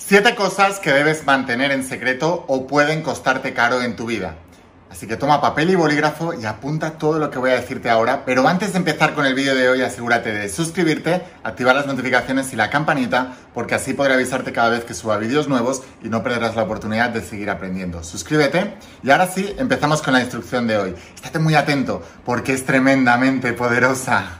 Siete cosas que debes mantener en secreto o pueden costarte caro en tu vida. Así que toma papel y bolígrafo y apunta todo lo que voy a decirte ahora, pero antes de empezar con el vídeo de hoy asegúrate de suscribirte, activar las notificaciones y la campanita, porque así podré avisarte cada vez que suba vídeos nuevos y no perderás la oportunidad de seguir aprendiendo. Suscríbete y ahora sí, empezamos con la instrucción de hoy. Estate muy atento porque es tremendamente poderosa.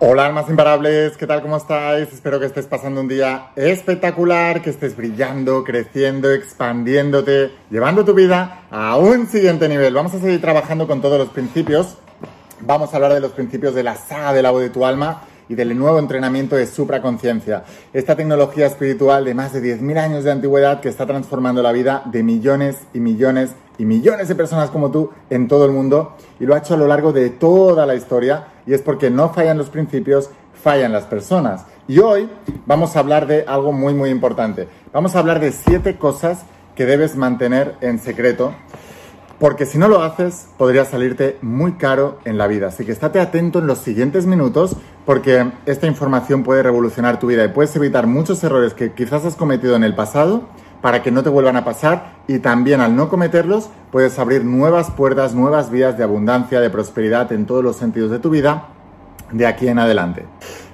Hola almas imparables, ¿qué tal? ¿Cómo estáis? Espero que estés pasando un día espectacular, que estés brillando, creciendo, expandiéndote, llevando tu vida a un siguiente nivel. Vamos a seguir trabajando con todos los principios. Vamos a hablar de los principios de la saga del agua de tu alma y del nuevo entrenamiento de supraconciencia. Esta tecnología espiritual de más de 10.000 años de antigüedad que está transformando la vida de millones y millones y millones de personas como tú en todo el mundo y lo ha hecho a lo largo de toda la historia y es porque no fallan los principios, fallan las personas. Y hoy vamos a hablar de algo muy muy importante. Vamos a hablar de siete cosas que debes mantener en secreto porque si no lo haces podría salirte muy caro en la vida. Así que estate atento en los siguientes minutos porque esta información puede revolucionar tu vida y puedes evitar muchos errores que quizás has cometido en el pasado para que no te vuelvan a pasar y también al no cometerlos puedes abrir nuevas puertas, nuevas vías de abundancia, de prosperidad en todos los sentidos de tu vida de aquí en adelante.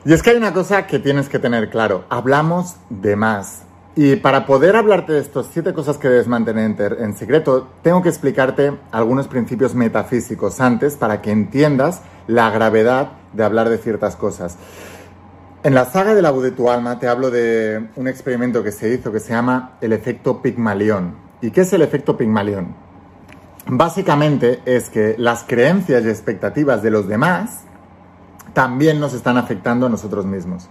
Y es que hay una cosa que tienes que tener claro, hablamos de más. Y para poder hablarte de estas siete cosas que debes mantener en secreto, tengo que explicarte algunos principios metafísicos antes para que entiendas la gravedad de hablar de ciertas cosas. En la saga de la voz de tu alma te hablo de un experimento que se hizo que se llama el efecto Pigmalión. ¿Y qué es el efecto Pigmalión? Básicamente es que las creencias y expectativas de los demás también nos están afectando a nosotros mismos.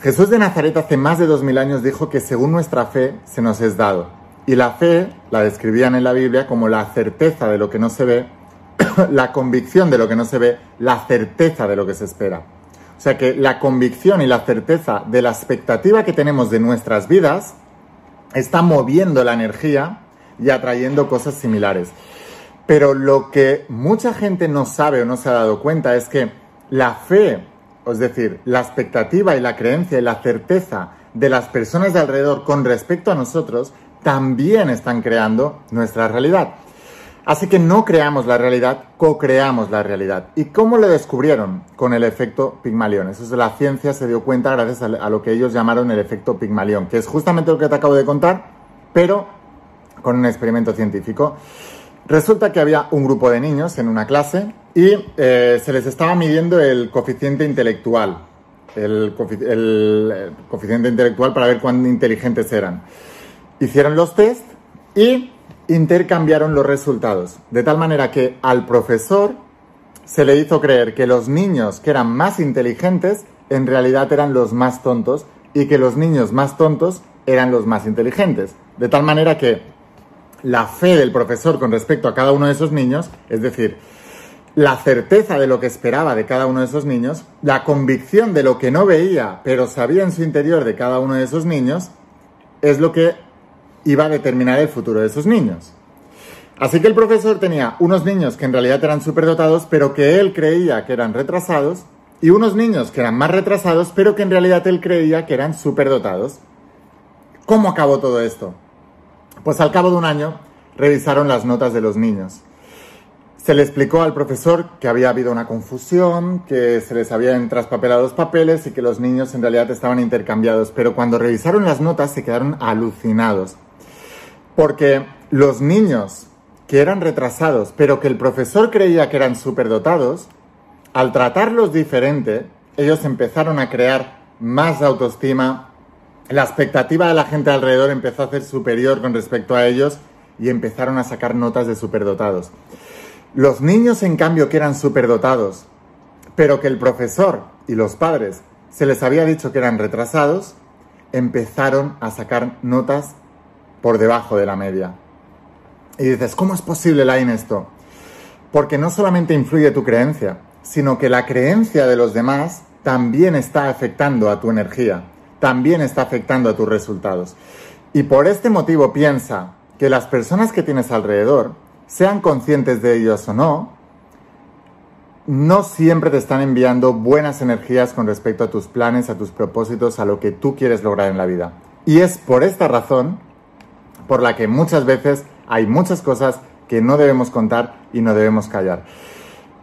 Jesús de Nazaret hace más de dos mil años dijo que según nuestra fe se nos es dado. Y la fe la describían en la Biblia como la certeza de lo que no se ve, la convicción de lo que no se ve, la certeza de lo que se espera. O sea que la convicción y la certeza de la expectativa que tenemos de nuestras vidas está moviendo la energía y atrayendo cosas similares. Pero lo que mucha gente no sabe o no se ha dado cuenta es que la fe es decir, la expectativa y la creencia y la certeza de las personas de alrededor con respecto a nosotros también están creando nuestra realidad. Así que no creamos la realidad, co-creamos la realidad. ¿Y cómo lo descubrieron? Con el efecto Pigmalión. Eso es la ciencia se dio cuenta gracias a lo que ellos llamaron el efecto Pigmalión, que es justamente lo que te acabo de contar, pero con un experimento científico. Resulta que había un grupo de niños en una clase y eh, se les estaba midiendo el coeficiente intelectual, el, coeficiente intelectual para ver cuán inteligentes eran. Hicieron los test y intercambiaron los resultados, de tal manera que al profesor se le hizo creer que los niños que eran más inteligentes en realidad eran los más tontos y que los niños más tontos eran los más inteligentes. De tal manera que la fe del profesor con respecto a cada uno de esos niños, es decir, la certeza de lo que esperaba de cada uno de esos niños, la convicción de lo que no veía, pero sabía en su interior de cada uno de esos niños, es lo que iba a determinar el futuro de esos niños. Así que el profesor tenía unos niños que en realidad eran superdotados, pero que él creía que eran retrasados, y unos niños que eran más retrasados, pero que en realidad él creía que eran superdotados. ¿Cómo acabó todo esto? Pues al cabo de un año revisaron las notas de los niños. Se le explicó al profesor que había habido una confusión, que se les habían traspapelado los papeles y que los niños en realidad estaban intercambiados, pero cuando revisaron las notas se quedaron alucinados. Porque los niños que eran retrasados, pero que el profesor creía que eran superdotados, al tratarlos diferente, ellos empezaron a crear más autoestima, la expectativa de la gente alrededor empezó a ser superior con respecto a ellos y empezaron a sacar notas de superdotados. Los niños, en cambio, que eran superdotados, pero que el profesor y los padres se les había dicho que eran retrasados, empezaron a sacar notas por debajo de la media. Y dices, ¿cómo es posible, Lain, esto? Porque no solamente influye tu creencia, sino que la creencia de los demás también está afectando a tu energía, también está afectando a tus resultados. Y por este motivo piensa que las personas que tienes alrededor, sean conscientes de ellos o no, no siempre te están enviando buenas energías con respecto a tus planes, a tus propósitos, a lo que tú quieres lograr en la vida. Y es por esta razón por la que muchas veces hay muchas cosas que no debemos contar y no debemos callar.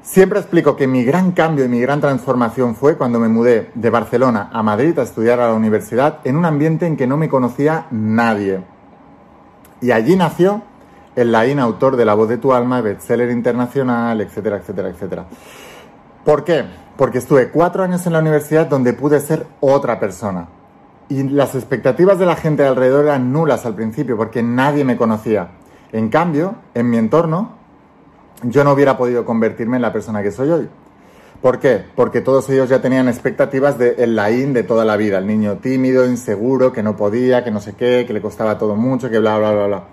Siempre explico que mi gran cambio y mi gran transformación fue cuando me mudé de Barcelona a Madrid a estudiar a la universidad en un ambiente en que no me conocía nadie. Y allí nació el Laín, autor de La voz de tu alma, bestseller internacional, etcétera, etcétera, etcétera. ¿Por qué? Porque estuve cuatro años en la universidad donde pude ser otra persona. Y las expectativas de la gente alrededor eran nulas al principio porque nadie me conocía. En cambio, en mi entorno, yo no hubiera podido convertirme en la persona que soy hoy. ¿Por qué? Porque todos ellos ya tenían expectativas del el laín de toda la vida, el niño tímido, inseguro, que no podía, que no sé qué, que le costaba todo mucho, que bla, bla, bla, bla.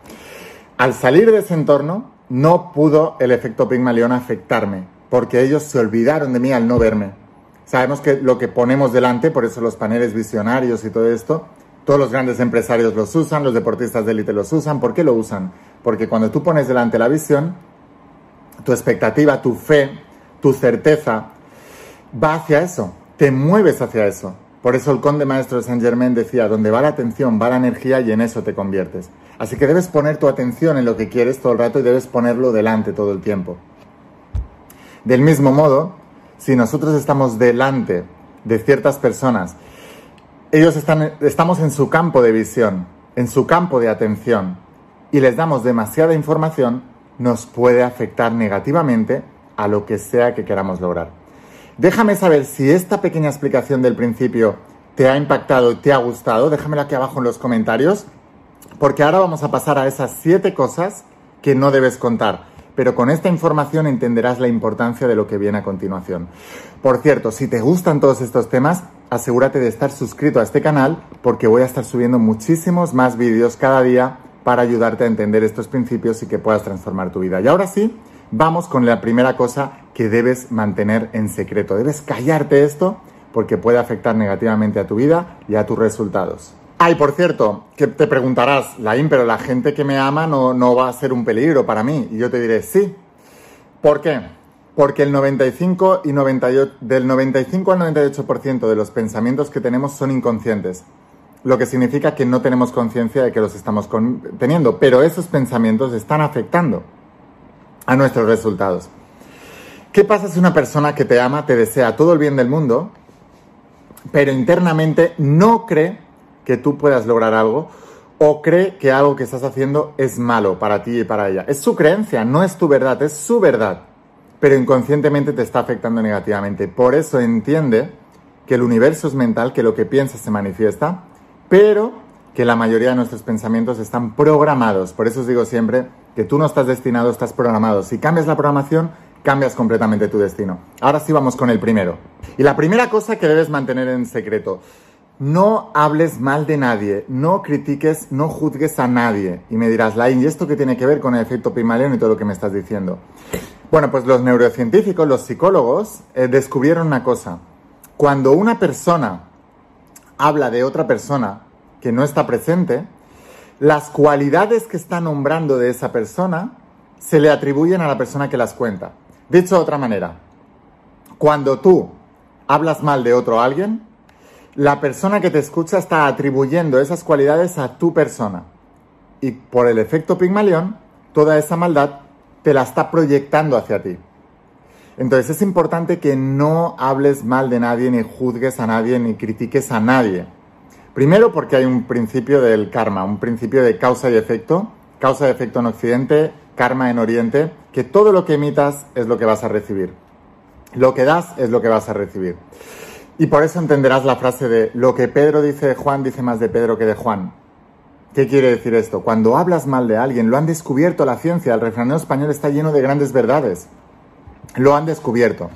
Al salir de ese entorno, no pudo el efecto Pigmalión afectarme, porque ellos se olvidaron de mí al no verme. Sabemos que lo que ponemos delante, por eso los paneles visionarios y todo esto, todos los grandes empresarios los usan, los deportistas de élite los usan. ¿Por qué lo usan? Porque cuando tú pones delante la visión, tu expectativa, tu fe, tu certeza va hacia eso, te mueves hacia eso. Por eso el conde maestro de Saint Germain decía, donde va la atención, va la energía y en eso te conviertes. Así que debes poner tu atención en lo que quieres todo el rato y debes ponerlo delante todo el tiempo. Del mismo modo, si nosotros estamos delante de ciertas personas, ellos están, estamos en su campo de visión, en su campo de atención, y les damos demasiada información, nos puede afectar negativamente a lo que sea que queramos lograr. Déjame saber si esta pequeña explicación del principio te ha impactado, te ha gustado, déjamelo aquí abajo en los comentarios, porque ahora vamos a pasar a esas siete cosas que no debes contar. Pero con esta información entenderás la importancia de lo que viene a continuación. Por cierto, si te gustan todos estos temas, asegúrate de estar suscrito a este canal porque voy a estar subiendo muchísimos más vídeos cada día para ayudarte a entender estos principios y que puedas transformar tu vida. Y ahora sí, vamos con la primera cosa que debes mantener en secreto. Debes callarte esto porque puede afectar negativamente a tu vida y a tus resultados. Ay, por cierto, que te preguntarás, Laín, pero la gente que me ama no, no va a ser un peligro para mí. Y yo te diré, sí. ¿Por qué? Porque el 95 y 98, del 95 al 98% de los pensamientos que tenemos son inconscientes lo que significa que no tenemos conciencia de que los estamos teniendo, pero esos pensamientos están afectando a nuestros resultados. ¿Qué pasa si una persona que te ama te desea todo el bien del mundo, pero internamente no cree que tú puedas lograr algo o cree que algo que estás haciendo es malo para ti y para ella? Es su creencia, no es tu verdad, es su verdad, pero inconscientemente te está afectando negativamente. Por eso entiende que el universo es mental, que lo que piensas se manifiesta pero que la mayoría de nuestros pensamientos están programados. Por eso os digo siempre que tú no estás destinado, estás programado. Si cambias la programación, cambias completamente tu destino. Ahora sí vamos con el primero. Y la primera cosa que debes mantener en secreto. No hables mal de nadie, no critiques, no juzgues a nadie. Y me dirás, Lain, ¿y esto qué tiene que ver con el efecto Pygmalion y todo lo que me estás diciendo? Bueno, pues los neurocientíficos, los psicólogos, eh, descubrieron una cosa. Cuando una persona habla de otra persona que no está presente, las cualidades que está nombrando de esa persona se le atribuyen a la persona que las cuenta. Dicho de otra manera, cuando tú hablas mal de otro alguien, la persona que te escucha está atribuyendo esas cualidades a tu persona. Y por el efecto Pigmalión, toda esa maldad te la está proyectando hacia ti. Entonces es importante que no hables mal de nadie, ni juzgues a nadie, ni critiques a nadie. Primero porque hay un principio del karma, un principio de causa y efecto, causa y efecto en Occidente, karma en Oriente, que todo lo que emitas es lo que vas a recibir. Lo que das es lo que vas a recibir. Y por eso entenderás la frase de lo que Pedro dice de Juan dice más de Pedro que de Juan. ¿Qué quiere decir esto? Cuando hablas mal de alguien, lo han descubierto la ciencia, el refranero español está lleno de grandes verdades lo han descubierto.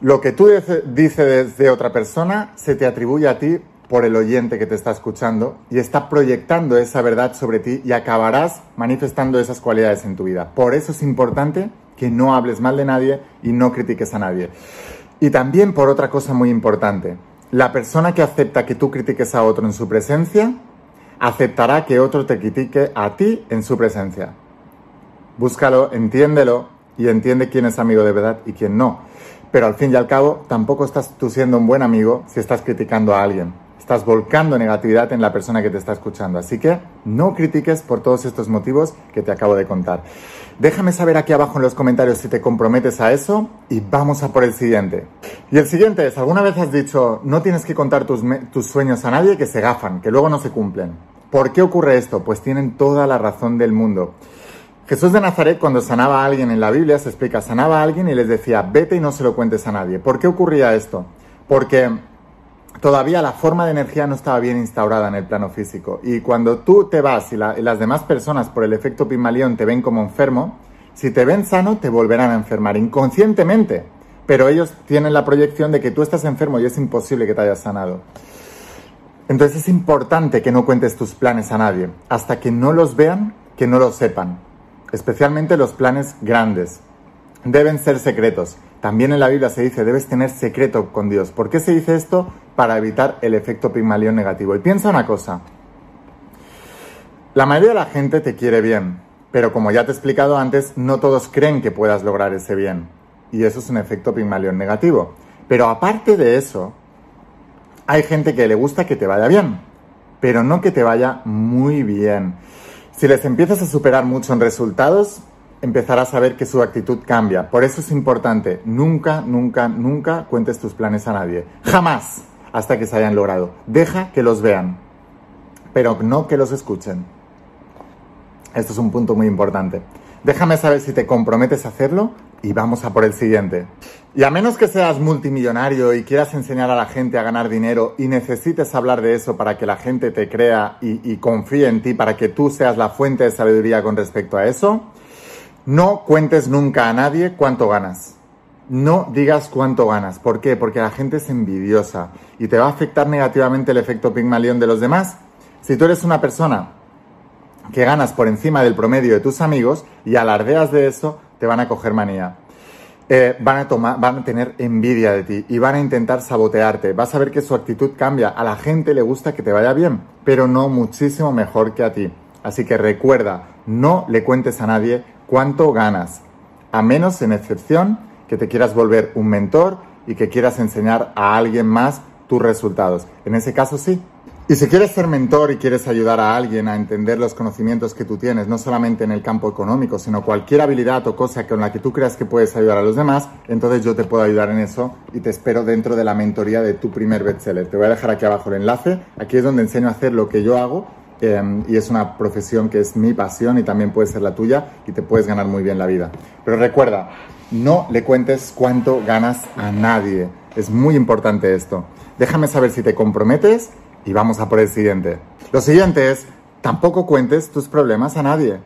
Lo que tú dices de otra persona se te atribuye a ti por el oyente que te está escuchando y está proyectando esa verdad sobre ti y acabarás manifestando esas cualidades en tu vida. Por eso es importante que no hables mal de nadie y no critiques a nadie. Y también por otra cosa muy importante, la persona que acepta que tú critiques a otro en su presencia, aceptará que otro te critique a ti en su presencia. Búscalo, entiéndelo y entiende quién es amigo de verdad y quién no. Pero al fin y al cabo, tampoco estás tú siendo un buen amigo si estás criticando a alguien. Estás volcando negatividad en la persona que te está escuchando. Así que no critiques por todos estos motivos que te acabo de contar. Déjame saber aquí abajo en los comentarios si te comprometes a eso y vamos a por el siguiente. Y el siguiente es, ¿alguna vez has dicho, no tienes que contar tus, sueños a nadie que se gafan, que luego no se cumplen? ¿Por qué ocurre esto? Pues tienen toda la razón del mundo. Jesús de Nazaret cuando sanaba a alguien en la Biblia, se explica, sanaba a alguien y les decía, vete y no se lo cuentes a nadie. ¿Por qué ocurría esto? Porque todavía la forma de energía no estaba bien instaurada en el plano físico. Y cuando tú te vas y, las demás personas por el efecto Pimalión te ven como enfermo, si te ven sano te volverán a enfermar inconscientemente. Pero ellos tienen la proyección de que tú estás enfermo y es imposible que te hayas sanado. Entonces es importante que no cuentes tus planes a nadie, hasta que no los vean, que no los sepan especialmente los planes grandes. Deben ser secretos. También en la Biblia se dice, debes tener secreto con Dios. ¿Por qué se dice esto? Para evitar el efecto Pigmalión negativo. Y piensa una cosa. La mayoría de la gente te quiere bien, pero como ya te he explicado antes, no todos creen que puedas lograr ese bien. Y eso es un efecto Pigmalión negativo. Pero aparte de eso, hay gente que le gusta que te vaya bien, pero no que te vaya muy bien. Si les empiezas a superar mucho en resultados, empezarás a ver que su actitud cambia. Por eso es importante, nunca, nunca, nunca cuentes tus planes a nadie. Jamás hasta que se hayan logrado. Deja que los vean, pero no que los escuchen. Esto es un punto muy importante. Déjame saber si te comprometes a hacerlo y vamos a por el siguiente. Y a menos que seas multimillonario y quieras enseñar a la gente a ganar dinero y necesites hablar de eso para que la gente te crea y, confíe en ti, para que tú seas la fuente de sabiduría con respecto a eso, no cuentes nunca a nadie cuánto ganas. No digas cuánto ganas. ¿Por qué? Porque la gente es envidiosa y te va a afectar negativamente el efecto Pygmalion de los demás. Si tú eres una persona que ganas por encima del promedio de tus amigos y alardeas de eso, te van a coger manía. Eh, van, a tomar, van a tener envidia de ti y van a intentar sabotearte. Vas a ver que su actitud cambia. A la gente le gusta que te vaya bien, pero no muchísimo mejor que a ti. Así que recuerda, no le cuentes a nadie cuánto ganas, a menos en excepción que te quieras volver un mentor y que quieras enseñar a alguien más tus resultados. En ese caso sí, y si quieres ser mentor y quieres ayudar a alguien a entender los conocimientos que tú tienes, no solamente en el campo económico, sino cualquier habilidad o cosa con la que tú creas que puedes ayudar a los demás, entonces yo te puedo ayudar en eso y te espero dentro de la mentoría de tu primer bestseller. Te voy a dejar aquí abajo el enlace. Aquí es donde enseño a hacer lo que yo hago em, y es una profesión que es mi pasión y también puede ser la tuya y te puedes ganar muy bien la vida. Pero recuerda, no le cuentes cuánto ganas a nadie. Es muy importante esto. Déjame saber si te comprometes y vamos a por el siguiente. Lo siguiente es, tampoco cuentes tus problemas a nadie.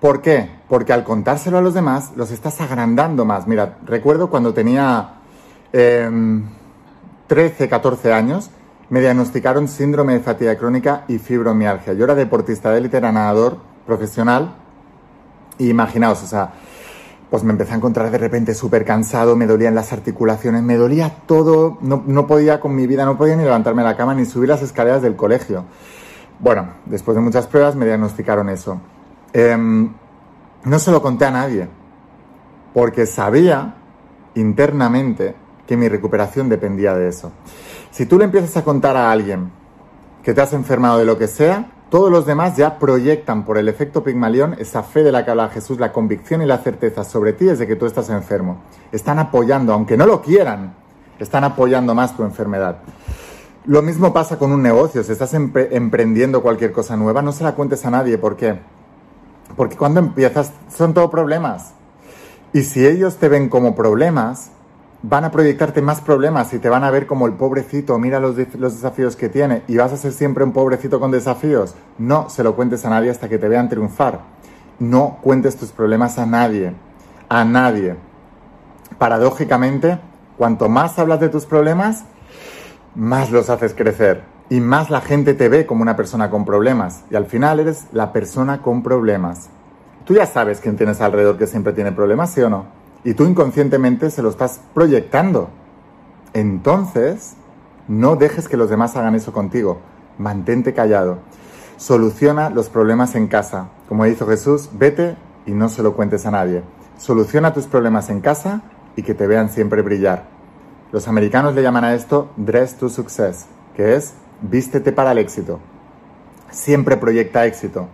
¿Por qué? Porque al contárselo a los demás, los estás agrandando más. Mira, recuerdo cuando tenía 13, em, 14 años, me diagnosticaron síndrome de fatiga crónica y fibromialgia. Yo era deportista de élite, era nadador profesional. Y imaginaos, o sea, pues me empecé a encontrar de repente súper cansado, me dolían las articulaciones, me dolía todo, no, podía con mi vida, no podía ni levantarme de la cama ni subir las escaleras del colegio. Bueno, después de muchas pruebas me diagnosticaron eso. Em, no se lo conté a nadie, porque sabía internamente que mi recuperación dependía de eso. Si tú le empiezas a contar a alguien que te has enfermado de lo que sea, todos los demás ya proyectan por el efecto Pigmalión esa fe de la que habla Jesús, la convicción y la certeza sobre ti desde que tú estás enfermo. Están apoyando, aunque no lo quieran, están apoyando más tu enfermedad. Lo mismo pasa con un negocio. Si estás emprendiendo cualquier cosa nueva, no se la cuentes a nadie. ¿Por qué? Porque cuando empiezas son todo problemas. Y si ellos te ven como problemas, van a proyectarte más problemas y te van a ver como el pobrecito, mira los, los, desafíos que tiene y vas a ser siempre un pobrecito con desafíos. No se lo cuentes a nadie hasta que te vean triunfar. No cuentes tus problemas a nadie, a nadie. Paradójicamente, cuanto más hablas de tus problemas, más los haces crecer y más la gente te ve como una persona con problemas y al final eres la persona con problemas. Tú ya sabes quién tienes alrededor que siempre tiene problemas, ¿sí o no? Y tú inconscientemente se lo estás proyectando. Entonces, no dejes que los demás hagan eso contigo. Mantente callado. Soluciona los problemas en casa. Como hizo Jesús, vete y no se lo cuentes a nadie. Soluciona tus problemas en casa y que te vean siempre brillar. Los americanos le llaman a esto dress to success, que es vístete para el éxito. Siempre proyecta éxito.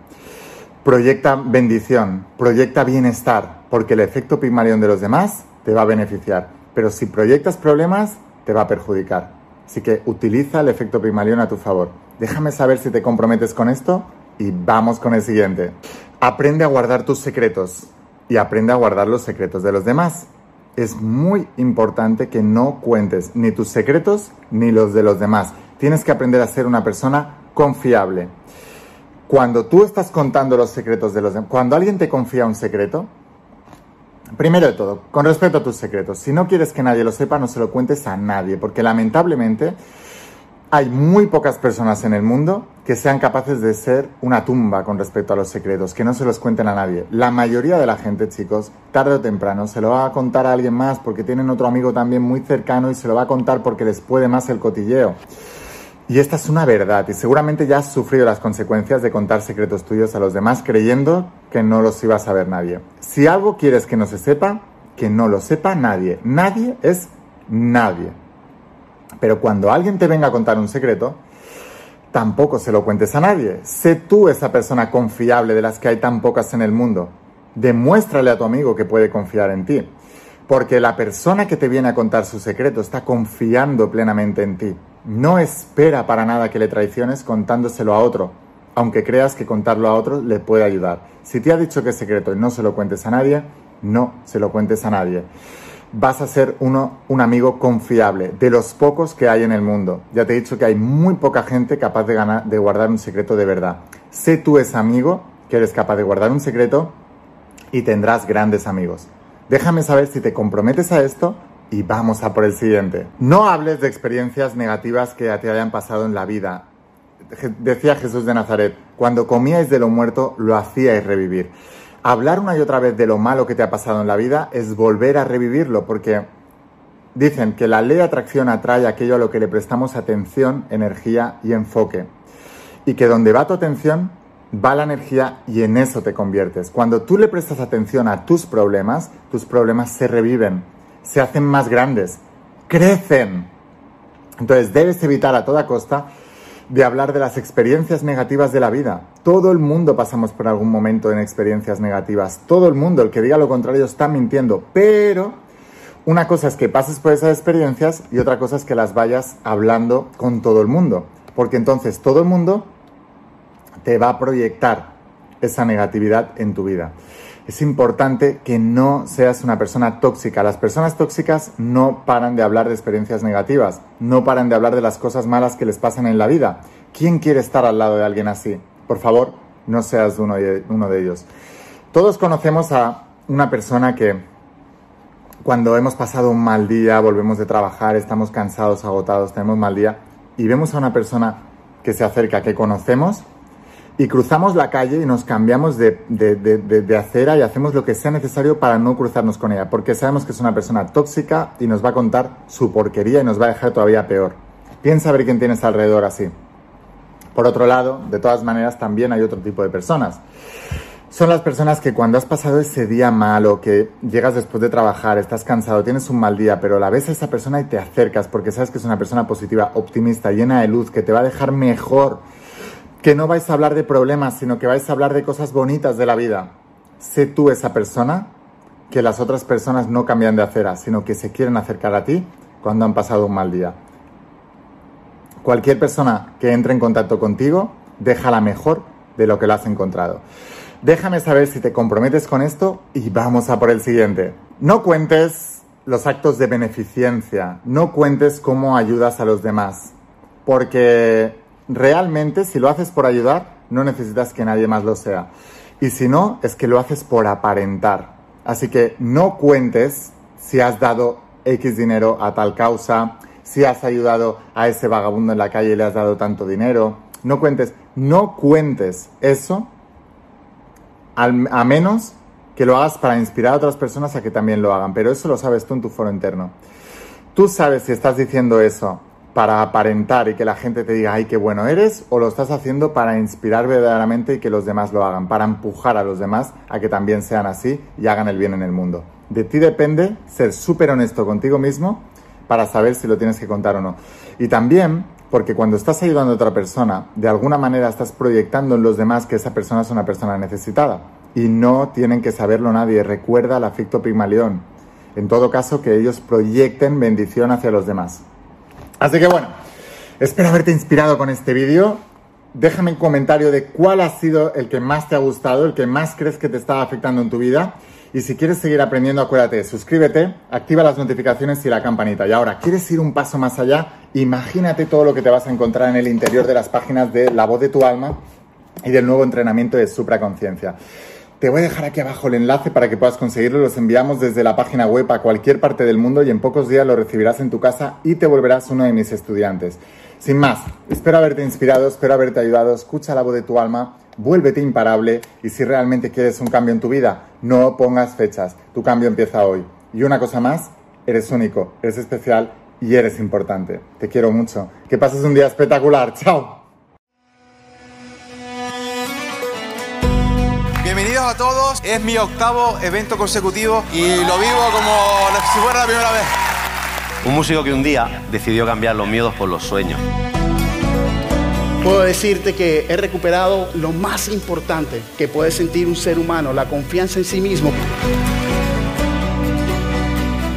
Proyecta bendición, proyecta bienestar, porque el efecto Pygmalion de los demás te va a beneficiar. Pero si proyectas problemas, te va a perjudicar. Así que utiliza el efecto Pygmalion a tu favor. Déjame saber si te comprometes con esto y vamos con el siguiente. Aprende a guardar tus secretos y aprende a guardar los secretos de los demás. Es muy importante que no cuentes ni tus secretos ni los de los demás. Tienes que aprender a ser una persona confiable. Cuando tú estás contando los secretos de los demás, cuando alguien te confía un secreto, primero de todo, con respecto a tus secretos, si no quieres que nadie lo sepa, no se lo cuentes a nadie, porque lamentablemente hay muy pocas personas en el mundo que sean capaces de ser una tumba con respecto a los secretos, que no se los cuenten a nadie. La mayoría de la gente, chicos, tarde o temprano se lo va a contar a alguien más porque tienen otro amigo también muy cercano y se lo va a contar porque les puede más el cotilleo. Y esta es una verdad y seguramente ya has sufrido las consecuencias de contar secretos tuyos a los demás creyendo que no los iba a saber nadie. Si algo quieres que no se sepa, que no lo sepa nadie. Nadie es nadie. Pero cuando alguien te venga a contar un secreto, tampoco se lo cuentes a nadie. Sé tú esa persona confiable de las que hay tan pocas en el mundo. Demuéstrale a tu amigo que puede confiar en ti. Porque la persona que te viene a contar su secreto está confiando plenamente en ti. No espera para nada que le traiciones contándoselo a otro, aunque creas que contarlo a otro le puede ayudar. Si te ha dicho que es secreto y no se lo cuentes a nadie, no se lo cuentes a nadie vas a ser uno, un amigo confiable, de los pocos que hay en el mundo. Ya te he dicho que hay muy poca gente capaz de, ganar, de guardar un secreto de verdad. Sé tú ese amigo que eres capaz de guardar un secreto y tendrás grandes amigos. Déjame saber si te comprometes a esto y vamos a por el siguiente. No hables de experiencias negativas que te hayan pasado en la vida. Decía Jesús de Nazaret, cuando comíais de lo muerto, lo hacíais revivir hablar una y otra vez de lo malo que te ha pasado en la vida es volver a revivirlo, porque dicen que la ley de atracción atrae aquello a lo que le prestamos atención, energía y enfoque. Y que donde va tu atención, va la energía y en eso te conviertes. Cuando tú le prestas atención a tus problemas, tus problemas se reviven, se hacen más grandes, crecen. Entonces debes evitar a toda costa de hablar de las experiencias negativas de la vida. Todo el mundo pasamos por algún momento en experiencias negativas. Todo el mundo, el que diga lo contrario, está mintiendo. Pero una cosa es que pases por esas experiencias y otra cosa es que las vayas hablando con todo el mundo. Porque entonces todo el mundo te va a proyectar esa negatividad en tu vida es importante que no seas una persona tóxica. Las personas tóxicas no paran de hablar de experiencias negativas, no paran de hablar de las cosas malas que les pasan en la vida. ¿Quién quiere estar al lado de alguien así? Por favor, no seas uno de, ellos. Todos conocemos a una persona que cuando hemos pasado un mal día, volvemos de trabajar, estamos cansados, agotados, tenemos mal día, y vemos a una persona que se acerca, que conocemos, y cruzamos la calle y nos cambiamos de, acera y hacemos lo que sea necesario para no cruzarnos con ella, porque sabemos que es una persona tóxica y nos va a contar su porquería y nos va a dejar todavía peor. Piensa a ver quién tienes alrededor así. Por otro lado, de todas maneras, también hay otro tipo de personas. Son las personas que cuando has pasado ese día malo, que llegas después de trabajar, estás cansado, tienes un mal día, pero la ves a esa persona y te acercas porque sabes que es una persona positiva, optimista, llena de luz, que te va a dejar mejor que no vais a hablar de problemas, sino que vais a hablar de cosas bonitas de la vida. Sé tú esa persona que las otras personas no cambian de acera, sino que se quieren acercar a ti cuando han pasado un mal día. Cualquier persona que entre en contacto contigo, déjala mejor de lo que la has encontrado. Déjame saber si te comprometes con esto y vamos a por el siguiente. No cuentes los actos de beneficencia, no cuentes cómo ayudas a los demás, porque realmente si lo haces por ayudar, no necesitas que nadie más lo sea. Y si no, es que lo haces por aparentar. Así que no cuentes si has dado X dinero a tal causa, si has ayudado a ese vagabundo en la calle y le has dado tanto dinero. No cuentes, no cuentes eso a menos que lo hagas para inspirar a otras personas a que también lo hagan, pero eso lo sabes tú en tu foro interno. Tú sabes si estás diciendo eso para aparentar y que la gente te diga, ay, qué bueno eres, o lo estás haciendo para inspirar verdaderamente y que los demás lo hagan, para empujar a los demás a que también sean así y hagan el bien en el mundo. De ti depende ser súper honesto contigo mismo para saber si lo tienes que contar o no. Y también porque cuando estás ayudando a otra persona, de alguna manera estás proyectando en los demás que esa persona es una persona necesitada. Y no tienen que saberlo nadie. Recuerda el afecto Pigmalión. En todo caso, que ellos proyecten bendición hacia los demás. Así que bueno, espero haberte inspirado con este vídeo. Déjame un comentario de cuál ha sido el que más te ha gustado, el que más crees que te está afectando en tu vida. Y si quieres seguir aprendiendo, acuérdate, suscríbete, activa las notificaciones y la campanita. Y ahora, ¿quieres ir un paso más allá? Imagínate todo lo que te vas a encontrar en el interior de las páginas de La Voz de tu Alma y del nuevo entrenamiento de supraconciencia. Te voy a dejar aquí abajo el enlace para que puedas conseguirlo. Los enviamos desde la página web a cualquier parte del mundo y en pocos días lo recibirás en tu casa y te volverás uno de mis estudiantes. Sin más, espero haberte inspirado, espero haberte ayudado. Escucha la voz de tu alma, vuélvete imparable y si realmente quieres un cambio en tu vida, no pongas fechas. Tu cambio empieza hoy. Y una cosa más, eres único, eres especial y eres importante. Te quiero mucho. Que pases un día espectacular. Chao. Bienvenidos a todos, es mi octavo evento consecutivo y lo vivo como si fuera la primera vez. Un músico que un día decidió cambiar los miedos por los sueños. Puedo decirte que he recuperado lo más importante que puede sentir un ser humano, la confianza en sí mismo.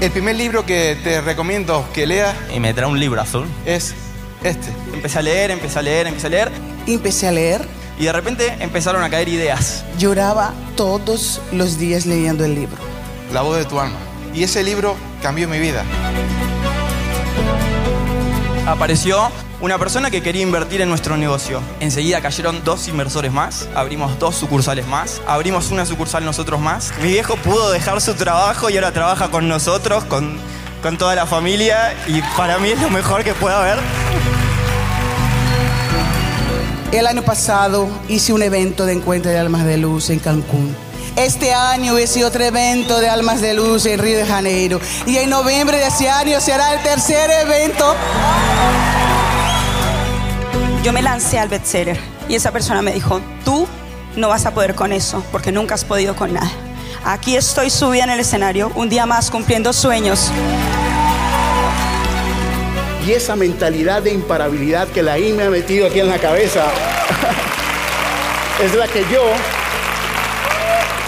El primer libro que te recomiendo que leas y me trae un libro azul es este. Empecé a leer, empecé a leer, empecé a leer. Empecé a leer y de repente empezaron a caer ideas. Lloraba todos los días leyendo el libro. La voz de tu alma. Y ese libro cambió mi vida. Apareció una persona que quería invertir en nuestro negocio. Enseguida cayeron dos inversores más, abrimos dos sucursales más, abrimos una sucursal nosotros más. Mi viejo pudo dejar su trabajo y ahora trabaja con nosotros, con, con toda la familia y para mí es lo mejor que puede haber. El año pasado hice un evento de encuentro de almas de luz en Cancún. Este año hice otro evento de almas de luz en Río de Janeiro. Y en noviembre de ese año será el tercer evento. Yo me lancé al bestseller y esa persona me dijo, tú no vas a poder con eso porque nunca has podido con nada. Aquí estoy subida en el escenario, un día más cumpliendo sueños. Y esa mentalidad de imparabilidad que la I me ha metido aquí en la cabeza es la que yo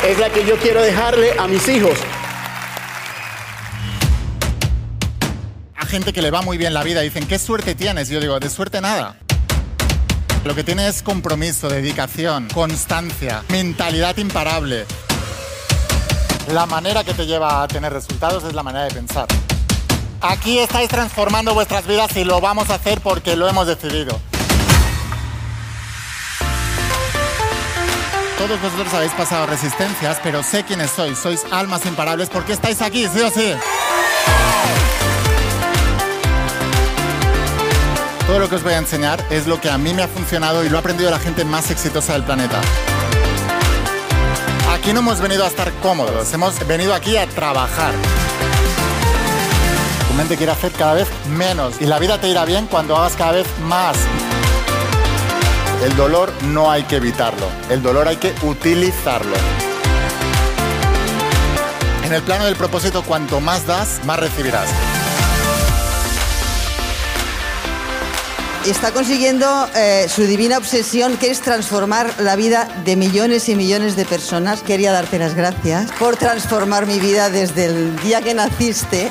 es la que yo quiero dejarle a mis hijos. A gente que le va muy bien la vida dicen, ¿qué suerte tienes? Yo digo, de suerte nada. Lo que tiene es compromiso, dedicación, constancia, mentalidad imparable. La manera que te lleva a tener resultados es la manera de pensar. Aquí estáis transformando vuestras vidas y lo vamos a hacer porque lo hemos decidido. Todos vosotros habéis pasado resistencias, pero sé quiénes sois. Sois almas imparables porque estáis aquí, sí o sí. Todo lo que os voy a enseñar es lo que a mí me ha funcionado y lo ha aprendido la gente más exitosa del planeta. Aquí no hemos venido a estar cómodos, hemos venido aquí a trabajar mente quiere hacer cada vez menos y la vida te irá bien cuando hagas cada vez más. El dolor no hay que evitarlo, el dolor hay que utilizarlo. En el plano del propósito, cuanto más das, más recibirás. está consiguiendo eh, su divina obsesión, que es transformar la vida de millones y millones de personas. Quería darte las gracias por transformar mi vida desde el día que naciste